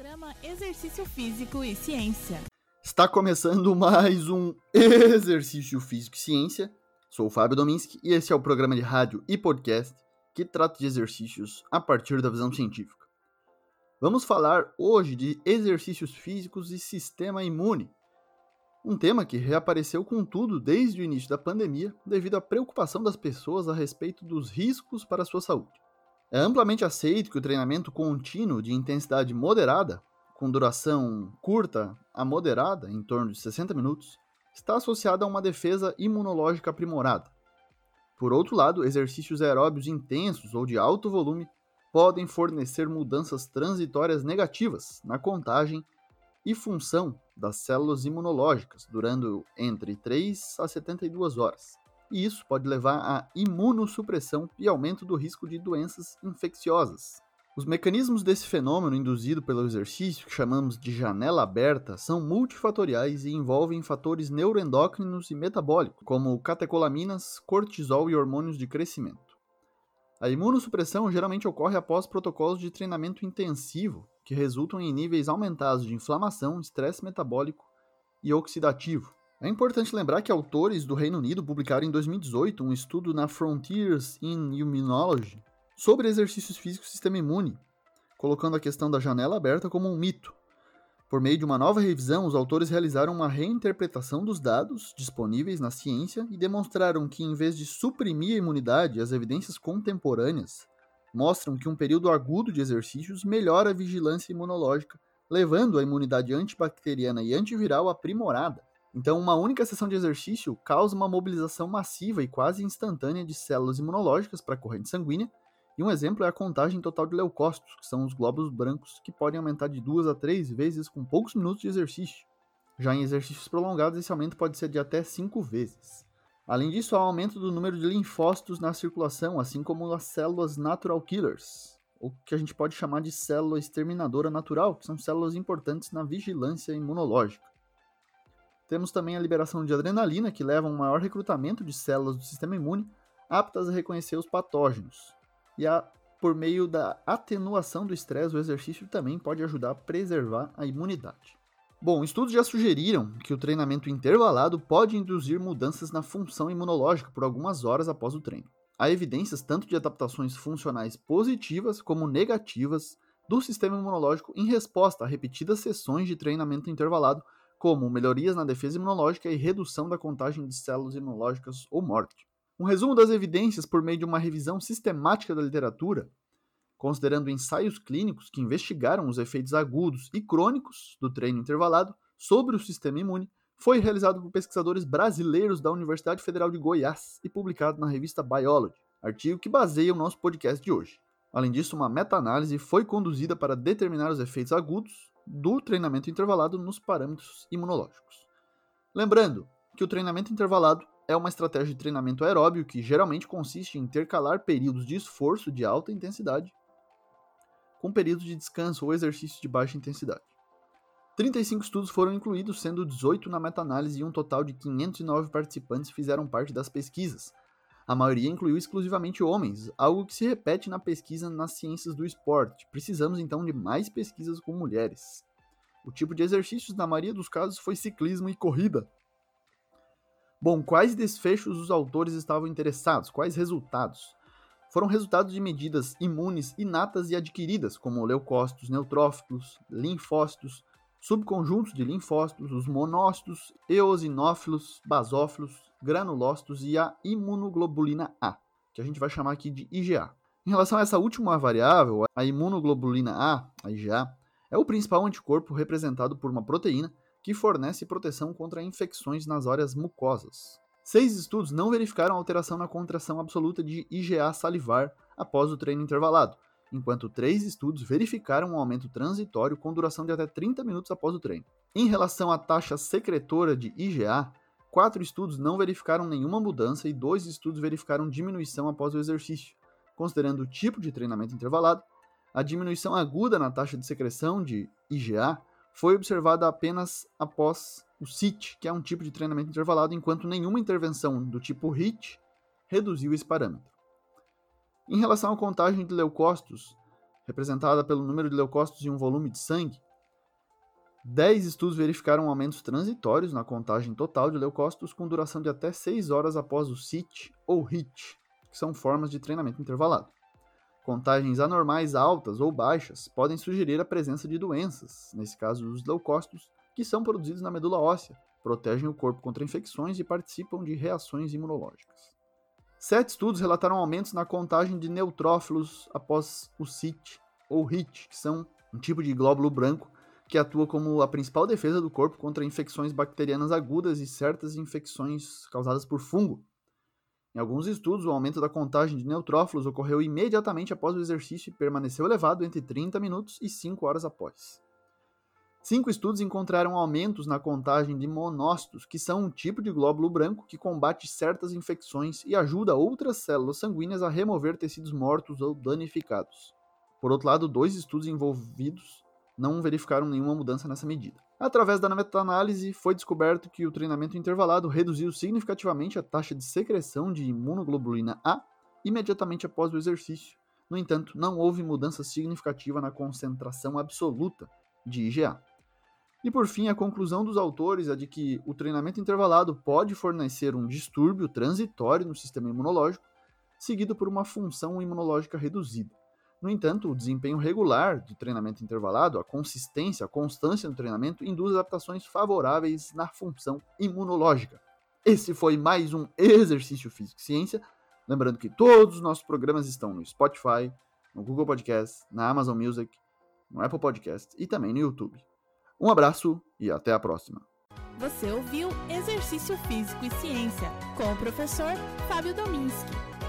Programa Exercício Físico e Ciência. Está começando mais um Exercício Físico e Ciência. Sou o Fábio Dominski e esse é o programa de rádio e podcast que trata de exercícios a partir da visão científica. Vamos falar hoje de exercícios físicos e sistema imune. Um tema que reapareceu com tudo desde o início da pandemia devido à preocupação das pessoas a respeito dos riscos para a sua saúde. É amplamente aceito que o treinamento contínuo de intensidade moderada, com duração curta a moderada, em torno de 60 minutos, está associado a uma defesa imunológica aprimorada. Por outro lado, exercícios aeróbios intensos ou de alto volume podem fornecer mudanças transitórias negativas na contagem e função das células imunológicas, durando entre 3 a 72 horas e isso pode levar à imunossupressão e aumento do risco de doenças infecciosas. Os mecanismos desse fenômeno induzido pelo exercício, que chamamos de janela aberta, são multifatoriais e envolvem fatores neuroendócrinos e metabólicos, como catecolaminas, cortisol e hormônios de crescimento. A imunossupressão geralmente ocorre após protocolos de treinamento intensivo, que resultam em níveis aumentados de inflamação, estresse metabólico e oxidativo. É importante lembrar que autores do Reino Unido publicaram em 2018 um estudo na Frontiers in Immunology sobre exercícios físicos e sistema imune, colocando a questão da janela aberta como um mito. Por meio de uma nova revisão, os autores realizaram uma reinterpretação dos dados disponíveis na ciência e demonstraram que, em vez de suprimir a imunidade, as evidências contemporâneas mostram que um período agudo de exercícios melhora a vigilância imunológica, levando a imunidade antibacteriana e antiviral aprimorada. Então, uma única sessão de exercício causa uma mobilização massiva e quase instantânea de células imunológicas para a corrente sanguínea, e um exemplo é a contagem total de leucócitos, que são os glóbulos brancos que podem aumentar de duas a três vezes com poucos minutos de exercício. Já em exercícios prolongados, esse aumento pode ser de até cinco vezes. Além disso, há um aumento do número de linfócitos na circulação, assim como as células natural killers, ou que a gente pode chamar de célula exterminadora natural, que são células importantes na vigilância imunológica. Temos também a liberação de adrenalina, que leva a um maior recrutamento de células do sistema imune aptas a reconhecer os patógenos. E a, por meio da atenuação do estresse, o exercício também pode ajudar a preservar a imunidade. Bom, estudos já sugeriram que o treinamento intervalado pode induzir mudanças na função imunológica por algumas horas após o treino. Há evidências tanto de adaptações funcionais positivas como negativas do sistema imunológico em resposta a repetidas sessões de treinamento intervalado como melhorias na defesa imunológica e redução da contagem de células imunológicas ou morte. Um resumo das evidências por meio de uma revisão sistemática da literatura, considerando ensaios clínicos que investigaram os efeitos agudos e crônicos do treino intervalado sobre o sistema imune, foi realizado por pesquisadores brasileiros da Universidade Federal de Goiás e publicado na revista Biology, artigo que baseia o nosso podcast de hoje. Além disso, uma meta-análise foi conduzida para determinar os efeitos agudos do treinamento intervalado nos parâmetros imunológicos. Lembrando que o treinamento intervalado é uma estratégia de treinamento aeróbio que geralmente consiste em intercalar períodos de esforço de alta intensidade com períodos de descanso ou exercício de baixa intensidade. 35 estudos foram incluídos, sendo 18 na meta-análise e um total de 509 participantes fizeram parte das pesquisas, a maioria incluiu exclusivamente homens, algo que se repete na pesquisa nas ciências do esporte. Precisamos então de mais pesquisas com mulheres. O tipo de exercícios, na maioria dos casos, foi ciclismo e corrida. Bom, quais desfechos os autores estavam interessados? Quais resultados? Foram resultados de medidas imunes inatas e adquiridas, como leucócitos, neutrófilos, linfócitos, subconjuntos de linfócitos, os monócitos, eosinófilos, basófilos, granulócitos e a imunoglobulina A, que a gente vai chamar aqui de IgA. Em relação a essa última variável, a imunoglobulina A, a IgA, é o principal anticorpo representado por uma proteína que fornece proteção contra infecções nas áreas mucosas. Seis estudos não verificaram alteração na contração absoluta de IgA salivar após o treino intervalado, enquanto três estudos verificaram um aumento transitório com duração de até 30 minutos após o treino. Em relação à taxa secretora de IgA, Quatro estudos não verificaram nenhuma mudança e dois estudos verificaram diminuição após o exercício. Considerando o tipo de treinamento intervalado, a diminuição aguda na taxa de secreção de IgA foi observada apenas após o CIT, que é um tipo de treinamento intervalado, enquanto nenhuma intervenção do tipo HIT reduziu esse parâmetro. Em relação à contagem de leucócitos, representada pelo número de leucócitos em um volume de sangue, 10 estudos verificaram aumentos transitórios na contagem total de leucócitos com duração de até 6 horas após o CIT ou HIT, que são formas de treinamento intervalado. Contagens anormais altas ou baixas podem sugerir a presença de doenças, nesse caso os leucócitos, que são produzidos na medula óssea, protegem o corpo contra infecções e participam de reações imunológicas. Sete estudos relataram aumentos na contagem de neutrófilos após o CIT ou HIT, que são um tipo de glóbulo branco que atua como a principal defesa do corpo contra infecções bacterianas agudas e certas infecções causadas por fungo. Em alguns estudos, o aumento da contagem de neutrófilos ocorreu imediatamente após o exercício e permaneceu elevado entre 30 minutos e 5 horas após. Cinco estudos encontraram aumentos na contagem de monócitos, que são um tipo de glóbulo branco que combate certas infecções e ajuda outras células sanguíneas a remover tecidos mortos ou danificados. Por outro lado, dois estudos envolvidos não verificaram nenhuma mudança nessa medida. Através da meta-análise, foi descoberto que o treinamento intervalado reduziu significativamente a taxa de secreção de imunoglobulina A imediatamente após o exercício. No entanto, não houve mudança significativa na concentração absoluta de IgA. E por fim, a conclusão dos autores é de que o treinamento intervalado pode fornecer um distúrbio transitório no sistema imunológico, seguido por uma função imunológica reduzida. No entanto, o desempenho regular do treinamento intervalado, a consistência, a constância no treinamento, induz adaptações favoráveis na função imunológica. Esse foi mais um Exercício Físico Ciência. Lembrando que todos os nossos programas estão no Spotify, no Google Podcast, na Amazon Music, no Apple Podcast e também no YouTube. Um abraço e até a próxima. Você ouviu Exercício Físico e Ciência com o professor Fábio Dominski